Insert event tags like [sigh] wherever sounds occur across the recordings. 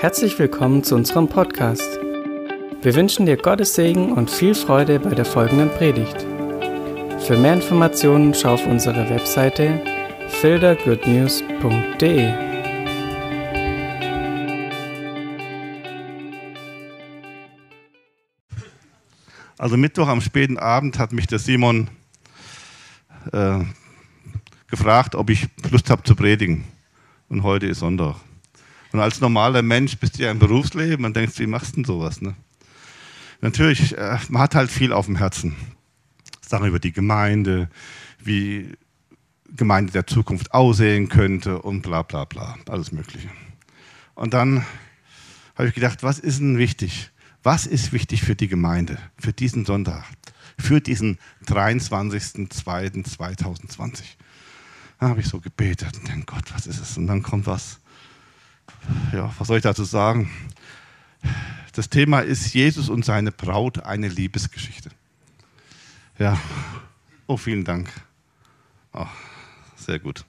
Herzlich willkommen zu unserem Podcast. Wir wünschen dir Gottes Segen und viel Freude bei der folgenden Predigt. Für mehr Informationen schau auf unsere Webseite fildergoodnews.de. Also Mittwoch am späten Abend hat mich der Simon äh, gefragt, ob ich Lust habe zu predigen. Und heute ist Sonntag. Und als normaler Mensch bist du ja im Berufsleben und denkst, wie machst du denn sowas? Ne? Natürlich, äh, man hat halt viel auf dem Herzen. Sachen über die Gemeinde, wie Gemeinde der Zukunft aussehen könnte und bla bla bla, alles Mögliche. Und dann habe ich gedacht, was ist denn wichtig? Was ist wichtig für die Gemeinde, für diesen Sonntag, für diesen 23.02.2020? Da habe ich so gebetet und denke, Gott, was ist es? Und dann kommt was, ja, was soll ich dazu sagen? Das Thema ist Jesus und seine Braut, eine Liebesgeschichte. Ja, oh, vielen Dank. Oh, sehr gut.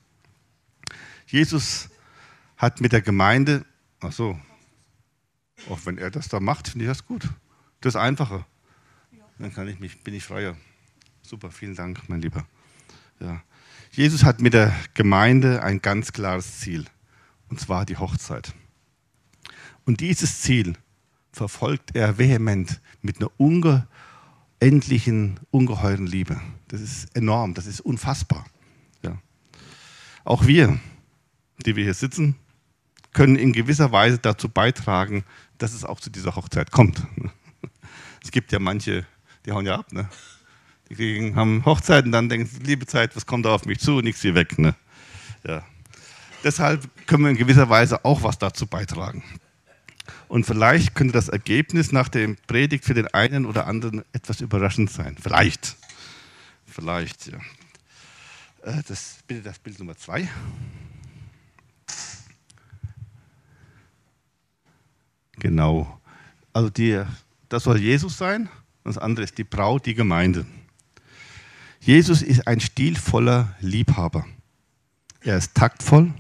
Jesus hat mit der Gemeinde, ach so, auch wenn er das da macht, finde ich das gut. Das Einfache. Dann kann ich mich, bin ich freier. Super, vielen Dank, mein Lieber. Ja. Jesus hat mit der Gemeinde ein ganz klares Ziel und zwar die Hochzeit. Und dieses Ziel verfolgt er vehement mit einer unendlichen, ungeheuren Liebe. Das ist enorm, das ist unfassbar. Ja. Auch wir, die wir hier sitzen, können in gewisser Weise dazu beitragen, dass es auch zu dieser Hochzeit kommt. [laughs] Es gibt ja manche, die hauen ja ab, ne? Die haben Hochzeiten, dann denken sie, liebe Zeit, was kommt da auf mich zu? Nichts wie weg, ne? Ja deshalb können wir in gewisser Weise auch was dazu beitragen. Und vielleicht könnte das Ergebnis nach dem Predigt für den einen oder anderen etwas überraschend sein. Vielleicht. Vielleicht, ja. Äh, das, bitte das Bild Nummer zwei. Genau. Also die, das soll Jesus sein, das andere ist die Braut, die Gemeinde. Jesus ist ein stilvoller Liebhaber. Er ist taktvoll,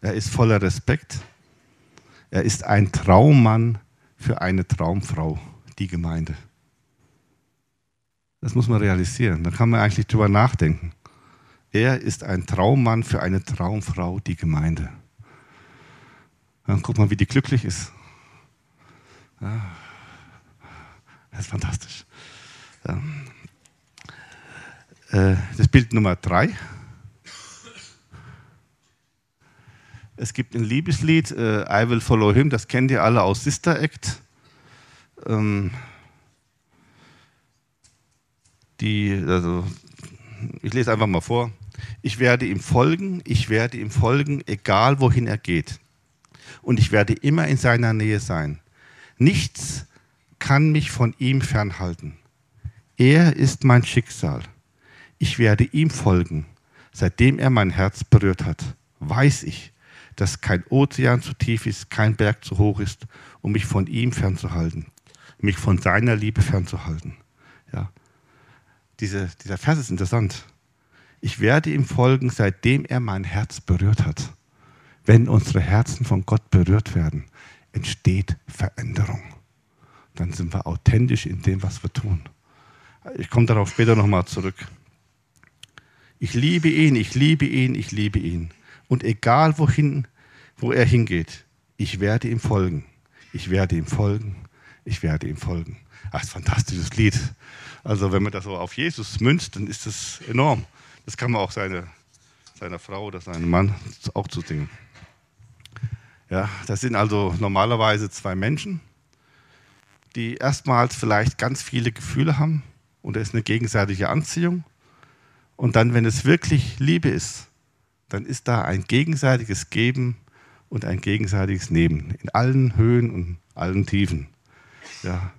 er ist voller Respekt. Er ist ein Traummann für eine Traumfrau, die Gemeinde. Das muss man realisieren. Da kann man eigentlich drüber nachdenken. Er ist ein Traummann für eine Traumfrau, die Gemeinde. Dann guck mal, wie die glücklich ist. Das ist fantastisch. Äh, das Bild Nummer drei. Es gibt ein Liebeslied, äh, I Will Follow Him, das kennt ihr alle aus Sister Act. Ähm, die, also, ich lese einfach mal vor. Ich werde ihm folgen, ich werde ihm folgen, egal wohin er geht. Und ich werde immer in seiner Nähe sein. Nichts kann mich von ihm fernhalten. Er ist mein Schicksal. Ich werde ihm folgen. Seitdem er mein Herz berührt hat, weiß ich, dass kein Ozean zu tief ist, kein Berg zu hoch ist, um mich von ihm fernzuhalten, mich von seiner Liebe fernzuhalten. Ja. Diese, dieser Vers ist interessant. Ich werde ihm folgen, seitdem er mein Herz berührt hat. Wenn unsere Herzen von Gott berührt werden, entsteht Veränderung. Dann sind wir authentisch in dem, was wir tun. Ich komme darauf später nochmal zurück. Ich liebe ihn, ich liebe ihn, ich liebe ihn. Und egal wohin, wo er hingeht, ich werde ihm folgen. Ich werde ihm folgen. Ich werde ihm folgen. Ach, ist ein fantastisches Lied. Also wenn man das so auf Jesus münzt, dann ist das enorm. Das kann man auch seine, seiner Frau oder seinem Mann auch zu singen. Ja, das sind also normalerweise zwei Menschen, die erstmals vielleicht ganz viele Gefühle haben und es ist eine gegenseitige Anziehung. Und dann, wenn es wirklich Liebe ist, dann ist da ein gegenseitiges Geben und ein gegenseitiges Nehmen in allen Höhen und allen Tiefen. Ja,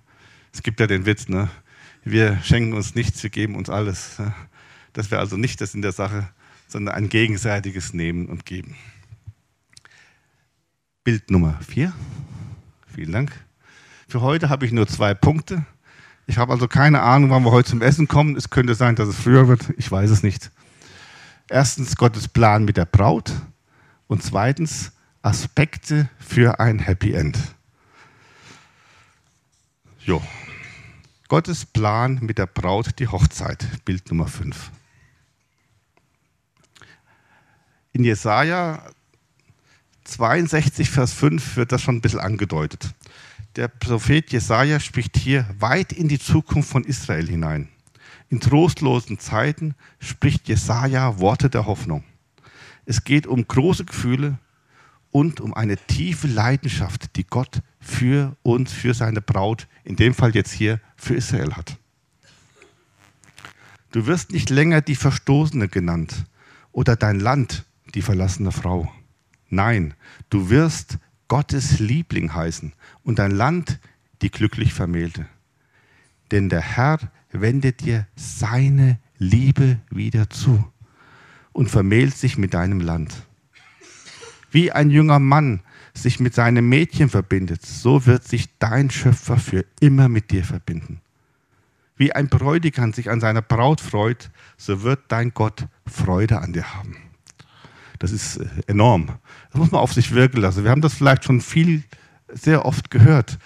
es gibt ja den Witz, ne? wir schenken uns nichts, wir geben uns alles. Das wäre also nicht das in der Sache, sondern ein gegenseitiges Nehmen und Geben. Bild Nummer vier. Vielen Dank. Für heute habe ich nur zwei Punkte. Ich habe also keine Ahnung, wann wir heute zum Essen kommen. Es könnte sein, dass es früher wird. Ich weiß es nicht. Erstens Gottes Plan mit der Braut und zweitens Aspekte für ein Happy End. Jo. Gottes Plan mit der Braut, die Hochzeit, Bild Nummer 5. In Jesaja 62, Vers 5 wird das schon ein bisschen angedeutet. Der Prophet Jesaja spricht hier weit in die Zukunft von Israel hinein. In trostlosen Zeiten spricht Jesaja Worte der Hoffnung. Es geht um große Gefühle und um eine tiefe Leidenschaft, die Gott für uns, für seine Braut, in dem Fall jetzt hier für Israel hat. Du wirst nicht länger die Verstoßene genannt oder dein Land die verlassene Frau. Nein, du wirst Gottes Liebling heißen und dein Land die glücklich Vermählte. Denn der Herr wendet dir seine Liebe wieder zu und vermählt sich mit deinem Land. Wie ein junger Mann sich mit seinem Mädchen verbindet, so wird sich dein Schöpfer für immer mit dir verbinden. Wie ein Bräutigam sich an seiner Braut freut, so wird dein Gott Freude an dir haben. Das ist äh, enorm. Das muss man auf sich wirken lassen. Wir haben das vielleicht schon viel, sehr oft gehört,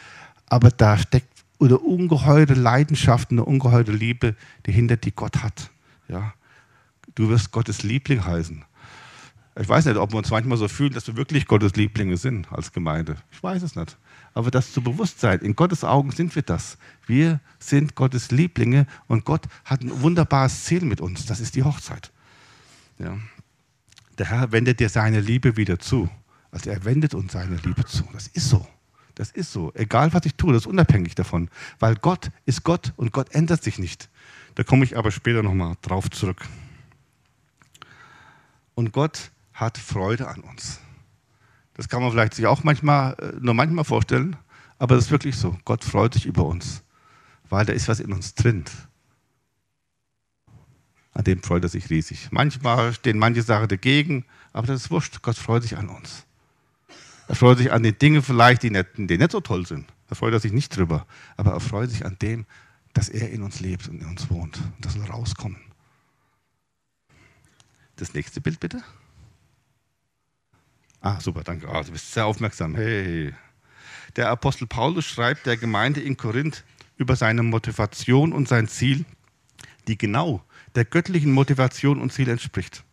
aber da steckt eine ungeheure Leidenschaft, eine ungeheure Liebe dahinter, die Gott hat. Ja. Du wirst Gottes Liebling heißen. Ich weiß nicht, ob wir uns manchmal so fühlen, dass wir wirklich Gottes Lieblinge sind als Gemeinde. Ich weiß es nicht. Aber das zu Bewusstsein, in Gottes Augen sind wir das. Wir sind Gottes Lieblinge und Gott hat ein wunderbares Ziel mit uns. Das ist die Hochzeit. Ja. Der Herr wendet dir seine Liebe wieder zu. Also er wendet uns seine Liebe zu. Das ist so. Das ist so. Egal was ich tue, das ist unabhängig davon. Weil Gott ist Gott und Gott ändert sich nicht. Da komme ich aber später nochmal drauf zurück. Und Gott hat Freude an uns. Das kann man vielleicht sich auch manchmal, äh, nur manchmal vorstellen, aber das ist wirklich so. Gott freut sich über uns, weil da ist was in uns drin. An dem freut er sich riesig. Manchmal stehen manche Sachen dagegen, aber das ist wurscht. Gott freut sich an uns. Er freut sich an den Dingen vielleicht, die nicht, die nicht so toll sind. Da freut er sich nicht drüber. Aber er freut sich an dem, dass er in uns lebt und in uns wohnt. Und das soll rauskommen. Das nächste Bild bitte. Ah, super, danke. Ah, du bist sehr aufmerksam. Hey. Der Apostel Paulus schreibt der Gemeinde in Korinth über seine Motivation und sein Ziel, die genau der göttlichen Motivation und Ziel entspricht.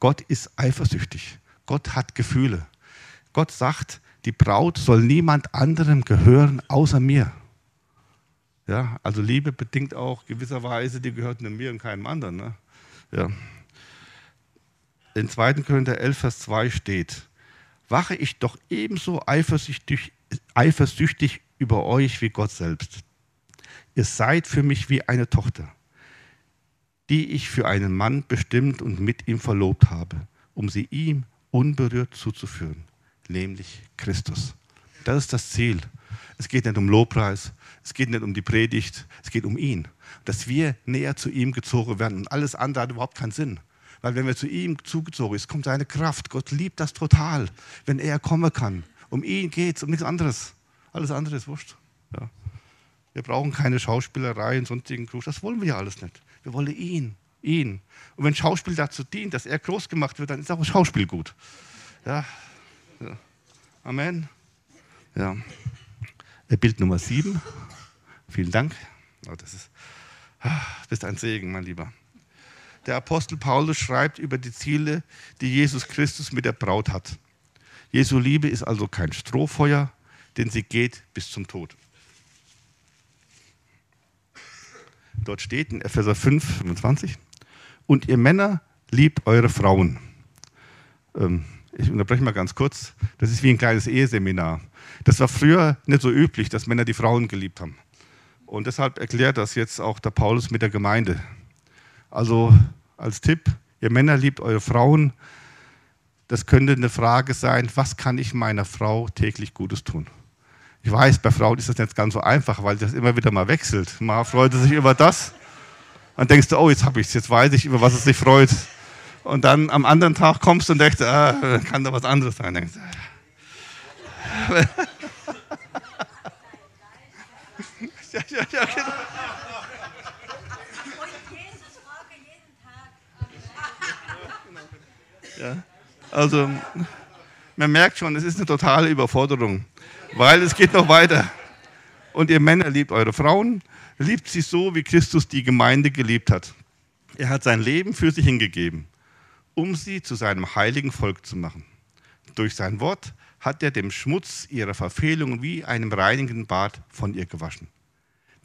Gott ist eifersüchtig. Gott hat Gefühle. Gott sagt, die Braut soll niemand anderem gehören außer mir. Ja, also Liebe bedingt auch gewisserweise, die gehört nur mir und keinem anderen. Ne? Ja. In 2. Korinther 11, Vers 2 steht, wache ich doch ebenso eifersüchtig, eifersüchtig über euch wie Gott selbst. Ihr seid für mich wie eine Tochter, die ich für einen Mann bestimmt und mit ihm verlobt habe, um sie ihm unberührt zuzuführen, nämlich Christus. Das ist das Ziel. Es geht nicht um Lobpreis, es geht nicht um die Predigt, es geht um ihn. Dass wir näher zu ihm gezogen werden und alles andere hat überhaupt keinen Sinn. Weil wenn wir zu ihm zugezogen sind, kommt seine Kraft. Gott liebt das total, wenn er kommen kann. Um ihn geht es, um nichts anderes. Alles andere ist wurscht. Ja. Wir brauchen keine Schauspielerei und sonstigen Krug. Das wollen wir ja alles nicht. Wir wollen ihn, ihn. Und wenn Schauspiel dazu dient, dass er groß gemacht wird, dann ist auch Schauspiel gut. Ja. ja. Amen. Ja. Bild Nummer sieben. Vielen Dank. Oh, das ist, ah, bist ein Segen, mein Lieber. Der Apostel Paulus schreibt über die Ziele, die Jesus Christus mit der Braut hat. Jesu Liebe ist also kein Strohfeuer, denn sie geht bis zum Tod. Dort steht in Epheser 5, 25, und ihr Männer liebt eure Frauen. Ähm, ich unterbreche mal ganz kurz. Das ist wie ein kleines Eheseminar. Das war früher nicht so üblich, dass Männer die Frauen geliebt haben. Und deshalb erklärt das jetzt auch der Paulus mit der Gemeinde. Also als Tipp, ihr Männer liebt eure Frauen. Das könnte eine Frage sein, was kann ich meiner Frau täglich Gutes tun? Ich weiß, bei Frauen ist das nicht ganz so einfach, weil das immer wieder mal wechselt. Mal freut sie sich über das, dann denkst du, oh, jetzt habe ich es, jetzt weiß ich, über was es sich freut. Und dann am anderen Tag kommst du und denkst, ah, kann da was anderes sein. Denkst, [laughs] ja, ja, ja, genau. Ja, also man merkt schon, es ist eine totale Überforderung, weil es geht noch weiter. Und ihr Männer liebt eure Frauen, liebt sie so, wie Christus die Gemeinde geliebt hat. Er hat sein Leben für sie hingegeben, um sie zu seinem heiligen Volk zu machen. Durch sein Wort hat er dem Schmutz ihrer Verfehlung wie einem reinigen Bad von ihr gewaschen.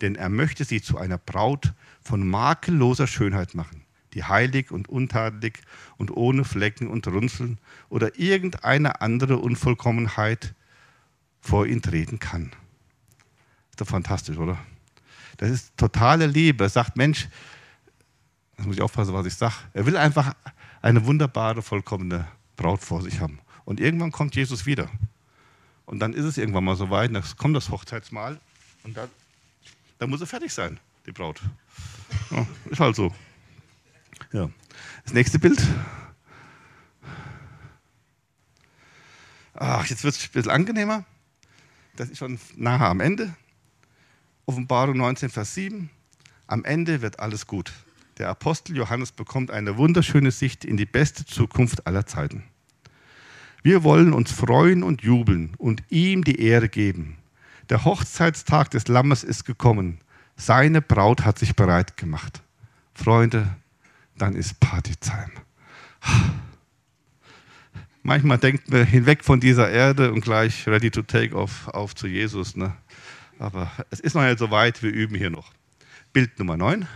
Denn er möchte sie zu einer Braut von makelloser Schönheit machen, die heilig und untadelig und ohne Flecken und Runzeln oder irgendeine andere Unvollkommenheit vor ihn treten kann. Ist doch fantastisch, oder? Das ist totale Liebe. Er sagt, Mensch, das muss ich aufpassen, was ich sage. Er will einfach eine wunderbare, vollkommene Braut vor sich haben. Und irgendwann kommt Jesus wieder. Und dann ist es irgendwann mal so weit, dann kommt das Hochzeitsmahl und dann, dann muss er fertig sein, die Braut. Ja, ist halt so. Ja. Das nächste Bild. Ach, jetzt wird es ein bisschen angenehmer. Das ist schon nahe am Ende. Offenbarung 19, Vers 7. Am Ende wird alles gut. Der Apostel Johannes bekommt eine wunderschöne Sicht in die beste Zukunft aller Zeiten. Wir wollen uns freuen und jubeln und ihm die Ehre geben. Der Hochzeitstag des Lammes ist gekommen. Seine Braut hat sich bereit gemacht. Freunde, dann ist Partytime. Manchmal denkt man hinweg von dieser Erde und gleich ready to take off auf zu Jesus. Ne? Aber es ist noch nicht so weit, wir üben hier noch. Bild Nummer 9.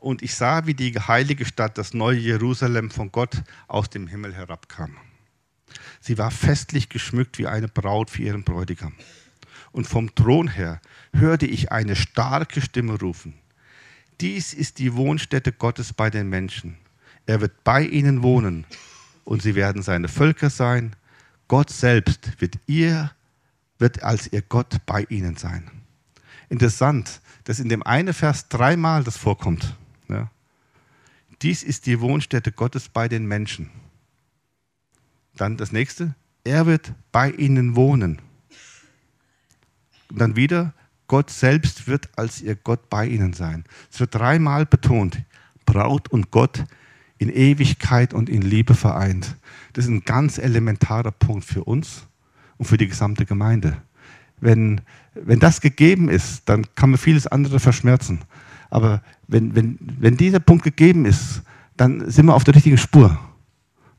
Und ich sah, wie die heilige Stadt, das neue Jerusalem von Gott aus dem Himmel herabkam. Sie war festlich geschmückt wie eine Braut für ihren Bräutigam. Und vom Thron her hörte ich eine starke Stimme rufen. Dies ist die Wohnstätte Gottes bei den Menschen. Er wird bei ihnen wohnen und sie werden seine Völker sein. Gott selbst wird ihr wird als ihr Gott bei ihnen sein. Interessant, dass in dem einen Vers dreimal das vorkommt. Ja. Dies ist die Wohnstätte Gottes bei den Menschen. Dann das nächste, er wird bei ihnen wohnen. Und dann wieder, Gott selbst wird als ihr Gott bei ihnen sein. Es wird dreimal betont, Braut und Gott in Ewigkeit und in Liebe vereint. Das ist ein ganz elementarer Punkt für uns und für die gesamte Gemeinde. Wenn, wenn das gegeben ist, dann kann man vieles andere verschmerzen. Aber wenn, wenn, wenn dieser Punkt gegeben ist, dann sind wir auf der richtigen Spur.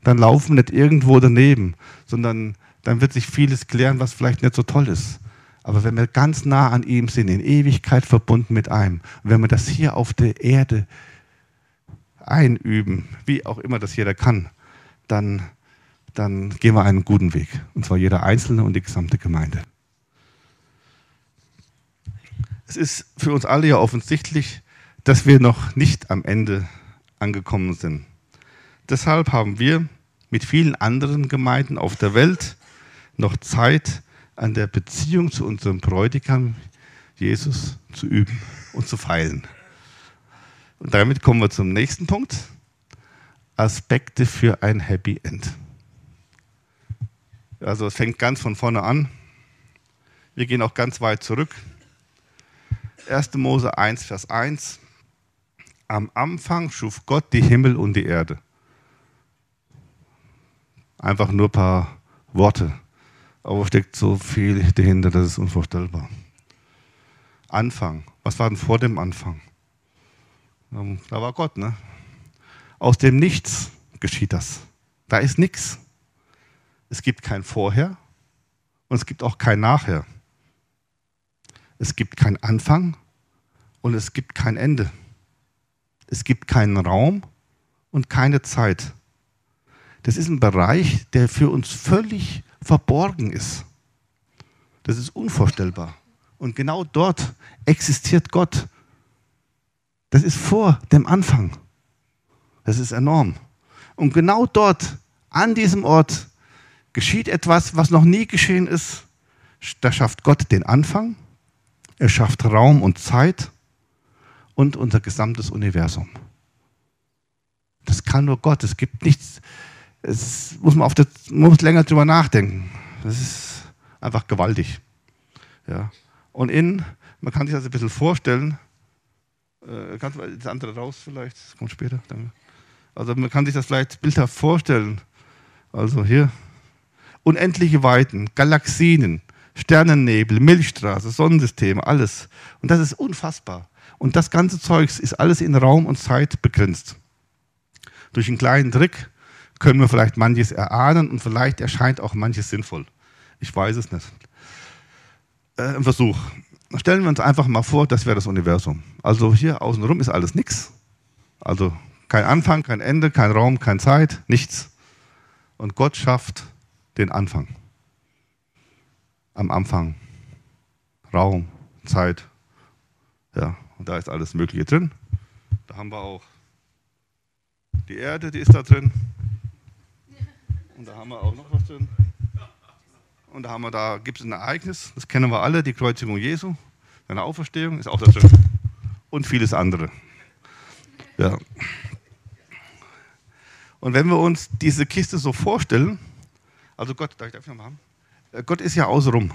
Dann laufen wir nicht irgendwo daneben, sondern dann wird sich vieles klären, was vielleicht nicht so toll ist. Aber wenn wir ganz nah an ihm sind, in Ewigkeit verbunden mit einem, wenn wir das hier auf der Erde einüben, wie auch immer das jeder kann, dann, dann gehen wir einen guten Weg. Und zwar jeder Einzelne und die gesamte Gemeinde. Es ist für uns alle ja offensichtlich, dass wir noch nicht am Ende angekommen sind. Deshalb haben wir mit vielen anderen Gemeinden auf der Welt noch Zeit, an der Beziehung zu unserem Bräutigam Jesus zu üben und zu feilen. Und damit kommen wir zum nächsten Punkt. Aspekte für ein Happy End. Also es fängt ganz von vorne an. Wir gehen auch ganz weit zurück. 1. Mose 1, Vers 1. Am Anfang schuf Gott die Himmel und die Erde. Einfach nur ein paar Worte. Aber steckt so viel dahinter, das ist unvorstellbar. Anfang. Was war denn vor dem Anfang? Ähm, da war Gott, ne? Aus dem Nichts geschieht das. Da ist nichts. Es gibt kein Vorher und es gibt auch kein Nachher. Es gibt keinen Anfang und es gibt kein Ende. Es gibt keinen Raum und keine Zeit. Das ist ein Bereich, der für uns völlig verborgen ist. Das ist unvorstellbar. Und genau dort existiert Gott. Das ist vor dem Anfang. Das ist enorm. Und genau dort, an diesem Ort, geschieht etwas, was noch nie geschehen ist. Da schafft Gott den Anfang, er schafft Raum und Zeit und unser gesamtes Universum. Das kann nur Gott. Es gibt nichts, es muss man auf das, muss länger drüber nachdenken. Das ist einfach gewaltig. Ja. Und in, man kann sich das ein bisschen vorstellen, äh, kannst du das andere raus vielleicht, das kommt später. Danke. Also man kann sich das vielleicht bildhaft vorstellen. Also hier unendliche Weiten, Galaxien, Sternennebel, Milchstraße, Sonnensysteme, alles. Und das ist unfassbar. Und das ganze Zeug ist alles in Raum und Zeit begrenzt. Durch einen kleinen Trick können wir vielleicht manches erahnen und vielleicht erscheint auch manches sinnvoll. Ich weiß es nicht. Äh, ein Versuch. Stellen wir uns einfach mal vor, das wäre das Universum. Also hier außenrum ist alles nichts. Also kein Anfang, kein Ende, kein Raum, keine Zeit, nichts. Und Gott schafft den Anfang. Am Anfang. Raum, Zeit. Ja, und da ist alles Mögliche drin. Da haben wir auch die Erde, die ist da drin. Und da haben wir auch noch was drin. Und da, haben wir, da gibt es ein Ereignis, das kennen wir alle, die Kreuzigung Jesu, seine Auferstehung ist auch da drin. Und vieles andere. Ja. Und wenn wir uns diese Kiste so vorstellen, also Gott, darf ich das nochmal haben? Äh, Gott ist ja außenrum.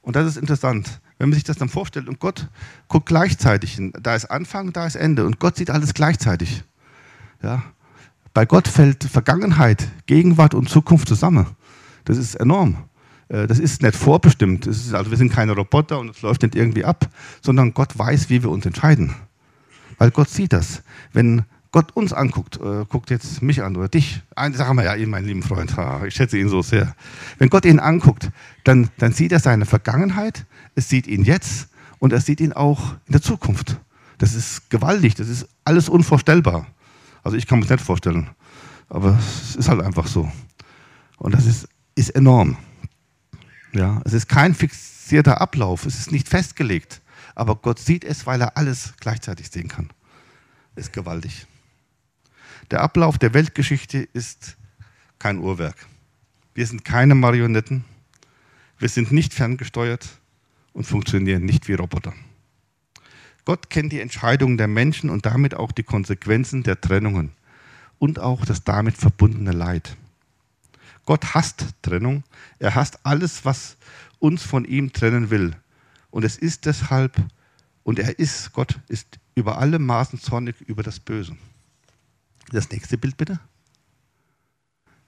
Und das ist interessant, wenn man sich das dann vorstellt. Und Gott guckt gleichzeitig hin. Da ist Anfang, da ist Ende. Und Gott sieht alles gleichzeitig. Ja. Bei Gott fällt Vergangenheit, Gegenwart und Zukunft zusammen. Das ist enorm. Äh, das ist nicht vorbestimmt. Ist, also wir sind keine Roboter und es läuft nicht irgendwie ab, sondern Gott weiß, wie wir uns entscheiden. Weil Gott sieht das. Wenn Gott uns anguckt, äh, guckt jetzt mich an oder dich. Eine Sache wir ja ihn, mein lieber Freund. ich schätze ihn so sehr. Wenn Gott ihn anguckt, dann, dann sieht er seine Vergangenheit, es sieht ihn jetzt und er sieht ihn auch in der Zukunft. Das ist gewaltig, das ist alles unvorstellbar. Also ich kann mir das nicht vorstellen, aber es ist halt einfach so. Und das ist, ist enorm. Ja, es ist kein fixierter Ablauf, es ist nicht festgelegt, aber Gott sieht es, weil er alles gleichzeitig sehen kann. Ist gewaltig. Der Ablauf der Weltgeschichte ist kein Uhrwerk. Wir sind keine Marionetten. Wir sind nicht ferngesteuert und funktionieren nicht wie Roboter. Gott kennt die Entscheidungen der Menschen und damit auch die Konsequenzen der Trennungen und auch das damit verbundene Leid. Gott hasst Trennung. Er hasst alles, was uns von ihm trennen will. Und es ist deshalb, und er ist, Gott ist über alle Maßen zornig über das Böse. Das nächste Bild bitte.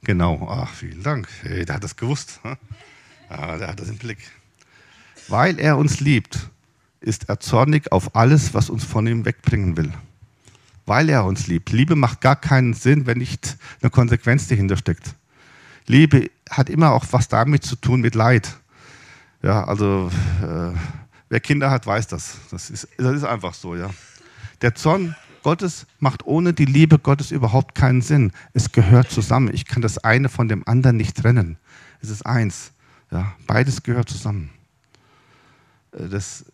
Genau, ach, vielen Dank. Hey, der hat das gewusst. Ja, der hat das im Blick. Weil er uns liebt, ist er zornig auf alles, was uns von ihm wegbringen will. Weil er uns liebt. Liebe macht gar keinen Sinn, wenn nicht eine Konsequenz dahinter steckt. Liebe hat immer auch was damit zu tun mit Leid. Ja, also äh, wer Kinder hat, weiß das. Das ist, das ist einfach so, ja. Der Zorn Gottes macht ohne die Liebe Gottes überhaupt keinen Sinn. Es gehört zusammen. Ich kann das eine von dem anderen nicht trennen. Es ist eins. Ja, beides gehört zusammen. Äh, das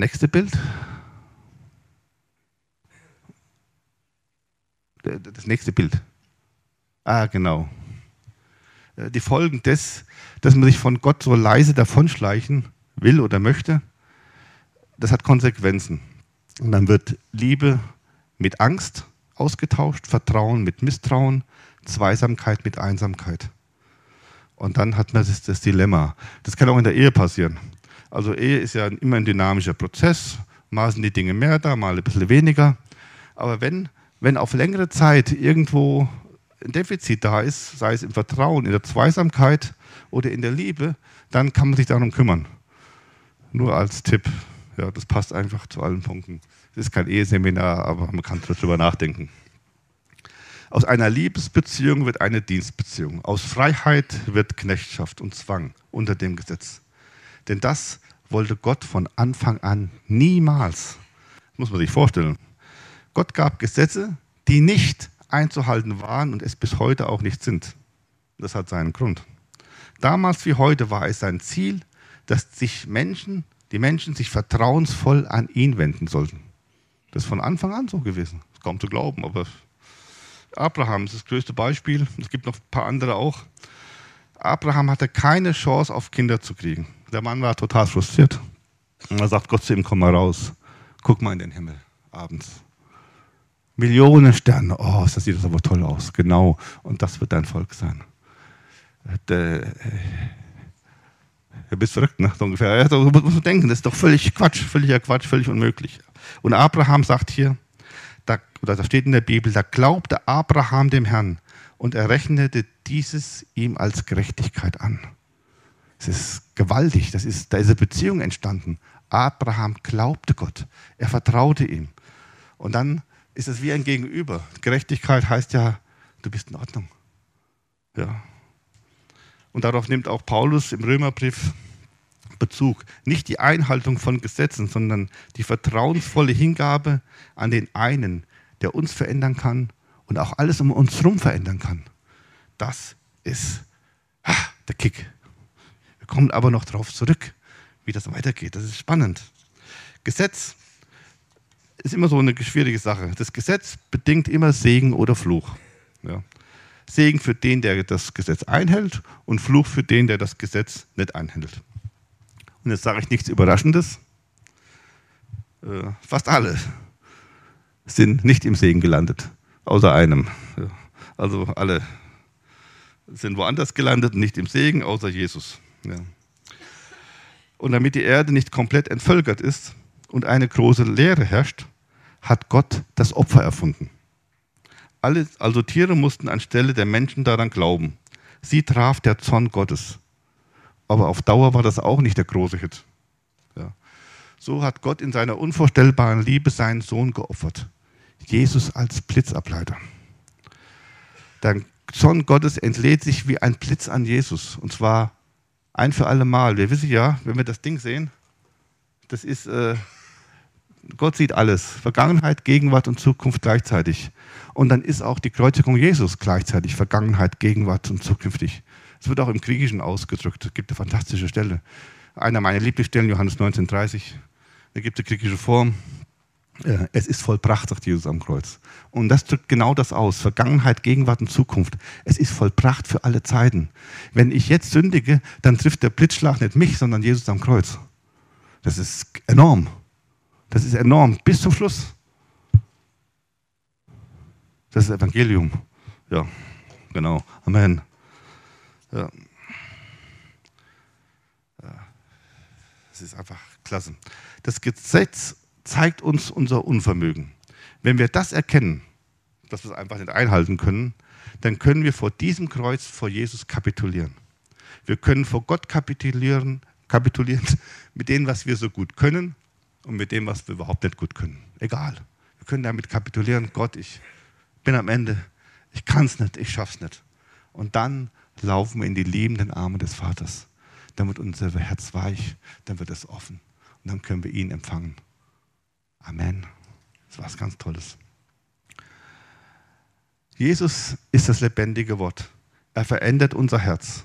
nächste Bild. Das nächste Bild. Ah, genau. Äh, die Folgen des, dass man sich von Gott so leise davonschleichen will oder möchte, das hat Konsequenzen. Und dann wird Liebe mit Angst ausgetauscht, Vertrauen mit Misstrauen, Zweisamkeit mit Einsamkeit. Und dann hat man das, das Dilemma. Das kann auch in der Ehe passieren. Also Ehe ist ja immer ein dynamischer Prozess. Mal sind die Dinge mehr da, mal ein bisschen weniger. Aber wenn, wenn auf längere Zeit irgendwo ein Defizit da ist, sei es im Vertrauen, in der Zweisamkeit oder in der Liebe, dann kann man sich darum kümmern. Nur als Tipp. Ja, das passt einfach zu allen Punkten. Es ist kein Eheseminar, aber man kann darüber nachdenken. Aus einer Liebesbeziehung wird eine Dienstbeziehung. Aus Freiheit wird Knechtschaft und Zwang unter dem Gesetz. Denn das wollte Gott von Anfang an niemals. Das muss man sich vorstellen. Gott gab Gesetze, die nicht einzuhalten waren und es bis heute auch nicht sind. Das hat seinen Grund. Damals wie heute war es sein Ziel, dass sich Menschen die Menschen sich vertrauensvoll an ihn wenden sollten. Das ist von Anfang an so gewesen. Das ist kaum zu glauben, aber Abraham ist das größte Beispiel. Es gibt noch ein paar andere auch. Abraham hatte keine Chance, auf Kinder zu kriegen. Der Mann war total frustriert. Und da sagt Gott zu ihm: Komm mal raus, guck mal in den Himmel abends. Millionen Sterne. Oh, das sieht aber toll aus. Genau. Und das wird dein Volk sein. Der, Du bist verrückt, ne? So ungefähr. Ja, so muss denken, das ist doch völlig Quatsch, völliger Quatsch, völlig unmöglich. Und Abraham sagt hier, da, oder da steht in der Bibel, da glaubte Abraham dem Herrn und er rechnete dieses ihm als Gerechtigkeit an. Es ist gewaltig, das ist, da ist eine Beziehung entstanden. Abraham glaubte Gott, er vertraute ihm. Und dann ist es wie ein Gegenüber. Gerechtigkeit heißt ja, du bist in Ordnung. Ja. Und darauf nimmt auch Paulus im Römerbrief Bezug. Nicht die Einhaltung von Gesetzen, sondern die vertrauensvolle Hingabe an den einen, der uns verändern kann und auch alles um uns herum verändern kann. Das ist ah, der Kick. Kommen aber noch darauf zurück, wie das weitergeht. Das ist spannend. Gesetz ist immer so eine schwierige Sache. Das Gesetz bedingt immer Segen oder Fluch. Ja. Segen für den, der das Gesetz einhält und Fluch für den, der das Gesetz nicht einhält. Und jetzt sage ich nichts Überraschendes. Äh, fast alle sind nicht im Segen gelandet, außer einem. Ja. Also alle sind woanders gelandet, nicht im Segen, außer Jesus. Ja. Und damit die Erde nicht komplett entvölkert ist und eine große Leere herrscht, hat Gott das Opfer erfunden. Alle, also Tiere mussten anstelle der Menschen daran glauben. Sie traf der Zorn Gottes. Aber auf Dauer war das auch nicht der große Hit. Ja. So hat Gott in seiner unvorstellbaren Liebe seinen Sohn geopfert. Jesus als Blitzableiter. Der Zorn Gottes entlädt sich wie ein Blitz an Jesus. Und zwar ein für alle Mal. Wir wissen ja, wenn wir das Ding sehen, das ist, äh, Gott sieht alles. Vergangenheit, Gegenwart und Zukunft gleichzeitig. Und dann ist auch die Kreuzigung Jesus gleichzeitig Vergangenheit, Gegenwart und zukünftig. Es wird auch im Griechischen ausgedrückt. Es gibt eine fantastische Stelle. Einer meiner Lieblingsstellen, Johannes 1930. Da gibt es eine griechische Form. Äh, es ist vollbracht, sagt Jesus am Kreuz. Und das drückt genau das aus. Vergangenheit, Gegenwart und Zukunft. Es ist vollbracht für alle Zeiten. Wenn ich jetzt sündige, dann trifft der Blitzschlag nicht mich, sondern Jesus am Kreuz. Das ist enorm. Das ist enorm. Bis zum Schluss. Das ist Evangelium. Ja, genau. Amen. Ja. Das ist einfach klasse. Das Gesetz zeigt uns unser Unvermögen. Wenn wir das erkennen, dass wir es einfach nicht einhalten können, dann können wir vor diesem Kreuz vor Jesus kapitulieren. Wir können vor Gott kapitulieren, kapitulieren [laughs] mit dem, was wir so gut können und mit dem, was wir überhaupt nicht gut können. Egal. Wir können damit kapitulieren, Gott, ich bin am Ende, ich kann es nicht, ich schaff's nicht. Und dann laufen wir in die liebenden Arme des Vaters. Dann wird unser Herz weich, dann wird es offen und dann können wir ihn empfangen. Amen. Das war was ganz Tolles. Jesus ist das lebendige Wort. Er verändert unser Herz.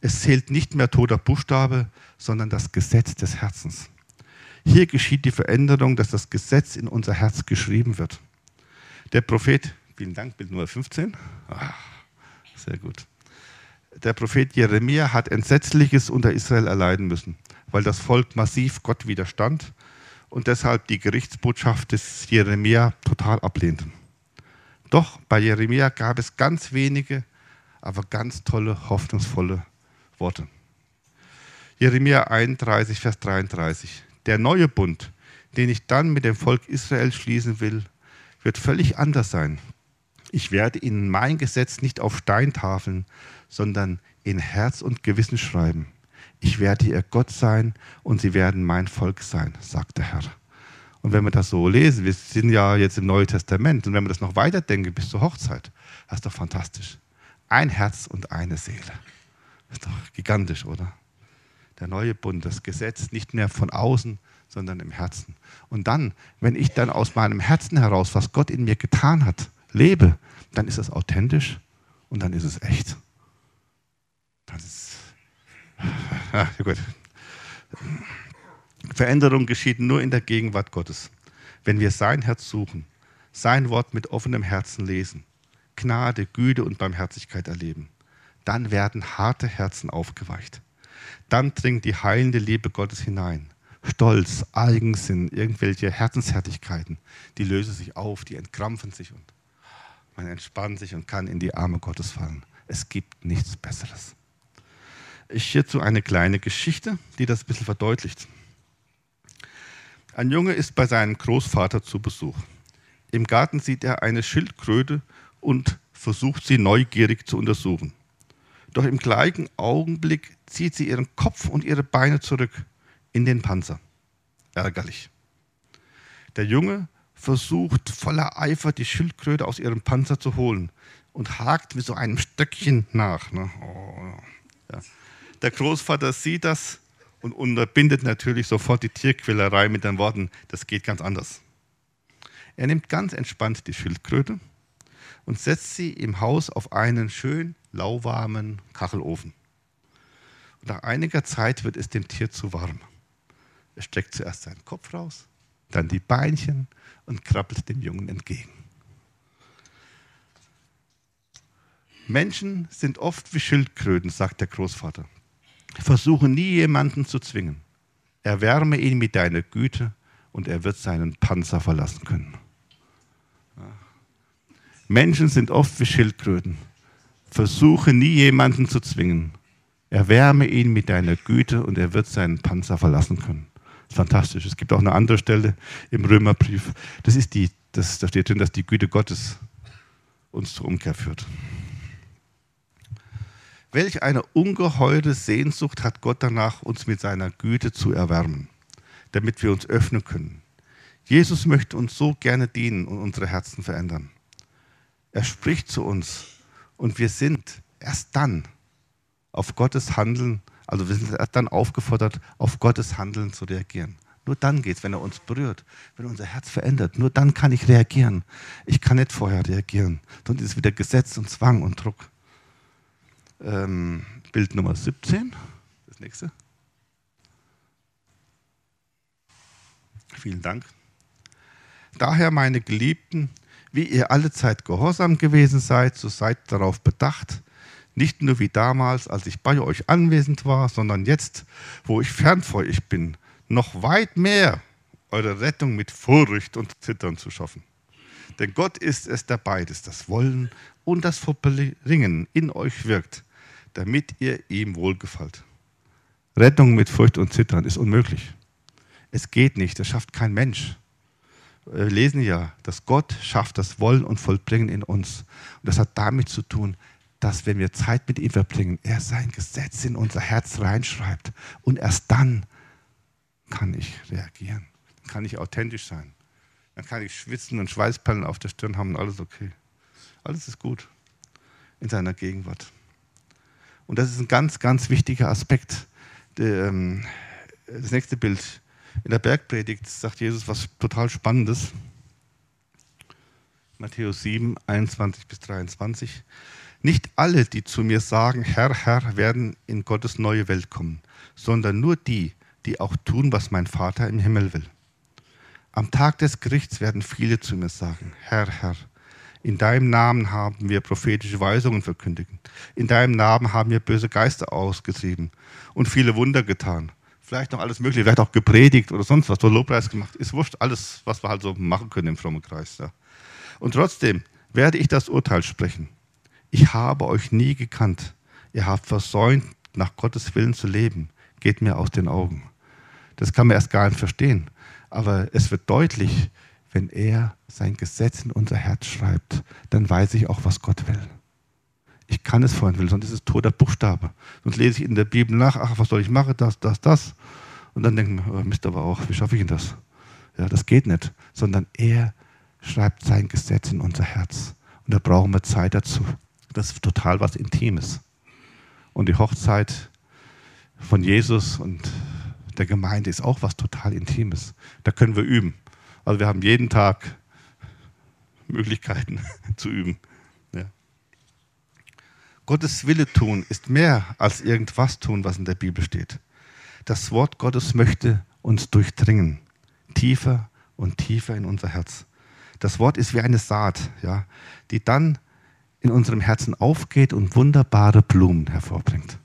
Es zählt nicht mehr toter Buchstabe, sondern das Gesetz des Herzens. Hier geschieht die Veränderung, dass das Gesetz in unser Herz geschrieben wird. Der Prophet, vielen Dank, Bild Nummer 15. Ach, sehr gut. Der Prophet Jeremia hat Entsetzliches unter Israel erleiden müssen, weil das Volk massiv Gott widerstand und deshalb die Gerichtsbotschaft des Jeremia total ablehnte. Doch bei Jeremia gab es ganz wenige, aber ganz tolle, hoffnungsvolle Worte. Jeremia 31, Vers 33. Der neue Bund, den ich dann mit dem Volk Israel schließen will, wird völlig anders sein. Ich werde ihnen mein Gesetz nicht auf Steintafeln, sondern in Herz und Gewissen schreiben. Ich werde ihr Gott sein und sie werden mein Volk sein, sagt der Herr. Und wenn wir das so lesen, wir sind ja jetzt im Neuen Testament, und wenn wir das noch weiterdenken bis zur Hochzeit, das ist doch fantastisch. Ein Herz und eine Seele. Das ist doch gigantisch, oder? Der neue Bund, das Gesetz nicht mehr von außen, sondern im Herzen. Und dann, wenn ich dann aus meinem Herzen heraus, was Gott in mir getan hat, lebe, dann ist es authentisch und dann ist es echt. Das ist, ja, [laughs] gut. Veränderung geschieht nur in der Gegenwart Gottes. Wenn wir sein Herz suchen, sein Wort mit offenem Herzen lesen, Gnade, Güte und Barmherzigkeit erleben, dann werden harte Herzen aufgeweicht. Dann dringt die heilende Liebe Gottes hinein. Stolz, Eigensinn, irgendwelche Herzenshärtigkeiten, die lösen sich auf, die entkrampfen sich und man entspannt sich und kann in die Arme Gottes fallen. Es gibt nichts Besseres. Ich hierzu eine kleine Geschichte, die das ein bisschen verdeutlicht. Ein Junge ist bei seinem Großvater zu Besuch. Im Garten sieht er eine Schildkröte und versucht sie neugierig zu untersuchen. Doch im gleichen Augenblick zieht sie ihren Kopf und ihre Beine zurück in den Panzer. Ärgerlich. Der Junge versucht voller Eifer die Schildkröte aus ihrem Panzer zu holen und hakt mit so einem Stöckchen nach. Ne? Oh, ja. Der Großvater sieht das und unterbindet natürlich sofort die Tierquälerei mit den Worten, das geht ganz anders. Er nimmt ganz entspannt die Schildkröte und setzt sie im Haus auf einen schön lauwarmen Kachelofen. Und nach einiger Zeit wird es dem Tier zu warm. Es streckt zuerst seinen Kopf raus, dann die Beinchen und krabbelt dem Jungen entgegen. Menschen sind oft wie Schildkröten, sagt der Großvater. Versuche nie jemanden zu zwingen. Erwärme ihn mit deiner Güte und er wird seinen Panzer verlassen können. Menschen sind oft wie Schildkröten. Versuche nie jemanden zu zwingen. Erwärme ihn mit deiner Güte und er wird seinen Panzer verlassen können. Fantastisch. Es gibt auch eine andere Stelle im Römerbrief. Das ist die, das, da steht drin, dass die Güte Gottes uns zur Umkehr führt. Welch eine ungeheure Sehnsucht hat Gott danach, uns mit seiner Güte zu erwärmen, damit wir uns öffnen können. Jesus möchte uns so gerne dienen und unsere Herzen verändern. Er spricht zu uns und wir sind erst dann auf Gottes Handeln, also wir sind erst dann aufgefordert, auf Gottes Handeln zu reagieren. Nur dann geht es, wenn er uns berührt, wenn er unser Herz verändert. Nur dann kann ich reagieren. Ich kann nicht vorher reagieren. Sonst ist es wieder Gesetz und Zwang und Druck. Ähm, Bild Nummer 17, das nächste. Vielen Dank. Daher, meine Geliebten, wie ihr alle Zeit gehorsam gewesen seid, so seid darauf bedacht, nicht nur wie damals, als ich bei euch anwesend war, sondern jetzt, wo ich fern vor euch bin, noch weit mehr eure Rettung mit Furcht und Zittern zu schaffen. Denn Gott ist es, der beides, das Wollen und das Verbringen in euch wirkt, damit ihr ihm wohlgefällt. Rettung mit Furcht und Zittern ist unmöglich. Es geht nicht, das schafft kein Mensch. Wir lesen ja, dass Gott schafft das Wollen und Vollbringen in uns. Und das hat damit zu tun, dass wenn wir Zeit mit ihm verbringen, er sein Gesetz in unser Herz reinschreibt. Und erst dann kann ich reagieren, kann ich authentisch sein. Dann kann ich schwitzen und Schweißperlen auf der Stirn haben und alles okay. Alles ist gut in seiner Gegenwart. Und das ist ein ganz, ganz wichtiger Aspekt. Ähm, das nächste Bild. In der Bergpredigt sagt Jesus was total Spannendes. Matthäus 7, 21 bis 23. Nicht alle, die zu mir sagen, Herr, Herr, werden in Gottes neue Welt kommen, sondern nur die, die auch tun, was mein Vater im Himmel will. Am Tag des Gerichts werden viele zu mir sagen, Herr, Herr, in deinem Namen haben wir prophetische Weisungen verkündigt. In deinem Namen haben wir böse Geister ausgetrieben und viele Wunder getan. Vielleicht noch alles Mögliche, vielleicht auch gepredigt oder sonst was, so Lobpreis gemacht. Ist wurscht, alles, was wir halt so machen können im frommen Kreis. Ja. Und trotzdem werde ich das Urteil sprechen. Ich habe euch nie gekannt. Ihr habt versäumt, nach Gottes Willen zu leben. Geht mir aus den Augen. Das kann man erst gar nicht verstehen. Aber es wird deutlich, wenn er sein Gesetz in unser Herz schreibt, dann weiß ich auch, was Gott will. Ich kann es vorhin will, sonst ist es toter Buchstabe. Sonst lese ich in der Bibel nach, ach, was soll ich machen, das, das, das. Und dann denken wir, oh, Mist aber auch, wie schaffe ich denn das? Ja, das geht nicht. Sondern er schreibt sein Gesetz in unser Herz. Und da brauchen wir Zeit dazu. Das ist total was Intimes. Und die Hochzeit von Jesus und der Gemeinde ist auch was total Intimes. Da können wir üben. Also wir haben jeden Tag Möglichkeiten [laughs] zu üben. Ja. Gottes Wille tun ist mehr als irgendwas tun, was in der Bibel steht. Das Wort Gottes möchte uns durchdringen, tiefer und tiefer in unser Herz. Das Wort ist wie eine Saat, ja, die dann in unserem Herzen aufgeht und wunderbare Blumen hervorbringt.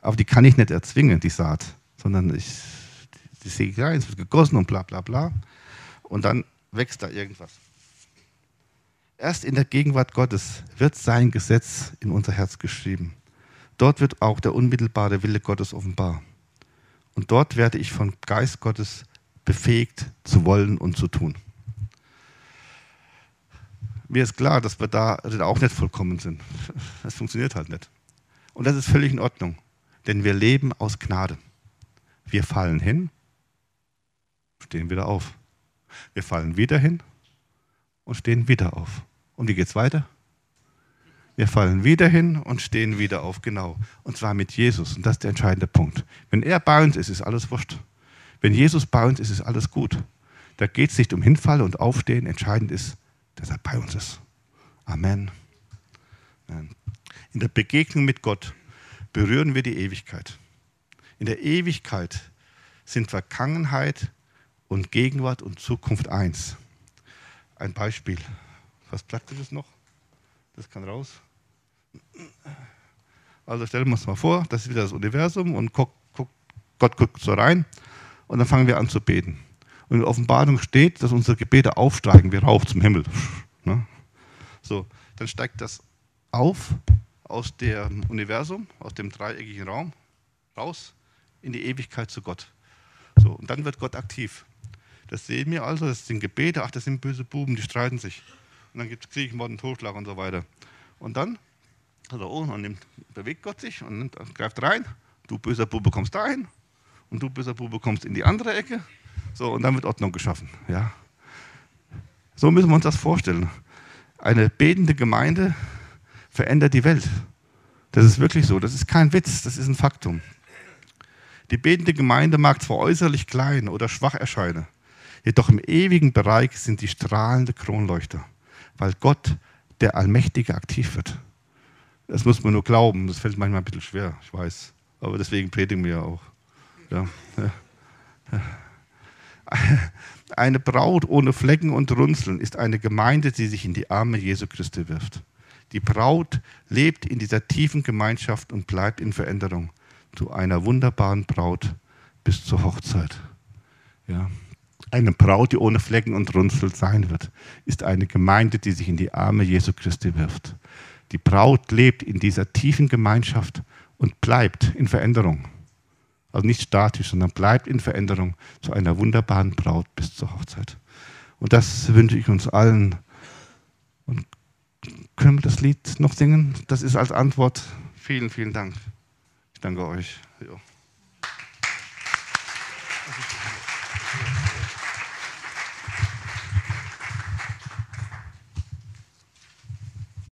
Aber die kann ich nicht erzwingen, die Saat, sondern ich, die sehe ich rein, es wird gegossen und bla bla bla und dann wächst da irgendwas. Erst in der Gegenwart Gottes wird sein Gesetz in unser Herz geschrieben. Dort wird auch der unmittelbare Wille Gottes offenbar. Und dort werde ich vom Geist Gottes befähigt zu wollen und zu tun. mir ist klar, dass wir da auch nicht vollkommen sind. [laughs] Das funktioniert halt nicht. Und das ist völlig in Ordnung, denn wir leben aus Gnade. Wir fallen hin, stehen wieder auf. Wir fallen wieder hin und stehen wieder auf. Und wie geht es weiter? Wir fallen wieder hin und stehen wieder auf, genau. Und zwar mit Jesus. Und das ist der entscheidende Punkt. Wenn er bei uns ist, ist alles wurscht. Wenn Jesus bei uns ist, ist alles gut. Da geht es nicht um Hinfallen und Aufstehen. Entscheidend ist, dass er bei uns ist. Amen. In der Begegnung mit Gott berühren wir die Ewigkeit. In der Ewigkeit sind Vergangenheit und Gegenwart und Zukunft eins. Ein Beispiel. Was Praktisches noch? Das kann raus. Also stellen wir uns mal vor, das ist wieder das Universum und Gott guckt so rein und dann fangen wir an zu beten. Und in der Offenbarung steht, dass unsere Gebete aufsteigen wie Rauch zum Himmel. Ne? So, dann steigt das auf aus dem Universum, aus dem dreieckigen Raum, raus in die Ewigkeit zu Gott. So, und dann wird Gott aktiv. Das sehen wir also, das sind Gebete, ach, das sind böse Buben, die streiten sich. Und dann gibt es Krieg, Mord und Totschlag und so weiter. Und dann, also, oh, dann nimmt, bewegt Gott sich und nimmt, greift rein. Du böser Bube kommst dahin und du böser Bube kommst in die andere Ecke. So, und dann wird Ordnung geschaffen. Ja. So müssen wir uns das vorstellen. Eine betende Gemeinde verändert die Welt. Das ist wirklich so. Das ist kein Witz, das ist ein Faktum. Die betende Gemeinde mag zwar äußerlich klein oder schwach erscheinen, jedoch im ewigen Bereich sind die strahlende Kronleuchter, weil Gott, der Allmächtige, aktiv wird. Das muss man nur glauben. Das fällt manchmal ein bisschen schwer, ich weiß. Aber deswegen predigen wir ja auch. Ja. [laughs] Eine Braut ohne Flecken und Runzeln ist eine Gemeinde, die sich in die Arme Jesu Christi wirft. Die Braut lebt in dieser tiefen Gemeinschaft und bleibt in Veränderung zu einer wunderbaren Braut bis zur Hochzeit. Ja. Eine Braut, die ohne Flecken und Runzel sein wird, ist eine Gemeinde, die sich in die Arme Jesu Christi wirft. Die Braut lebt in dieser tiefen Gemeinschaft und bleibt in Veränderung. Also nicht statisch, sondern bleibt in Veränderung zu einer wunderbaren Braut bis zur Hochzeit. Und das wünsche ich uns allen. Und können wir das Lied noch singen? Das ist als Antwort. Vielen, vielen Dank. Ich danke euch.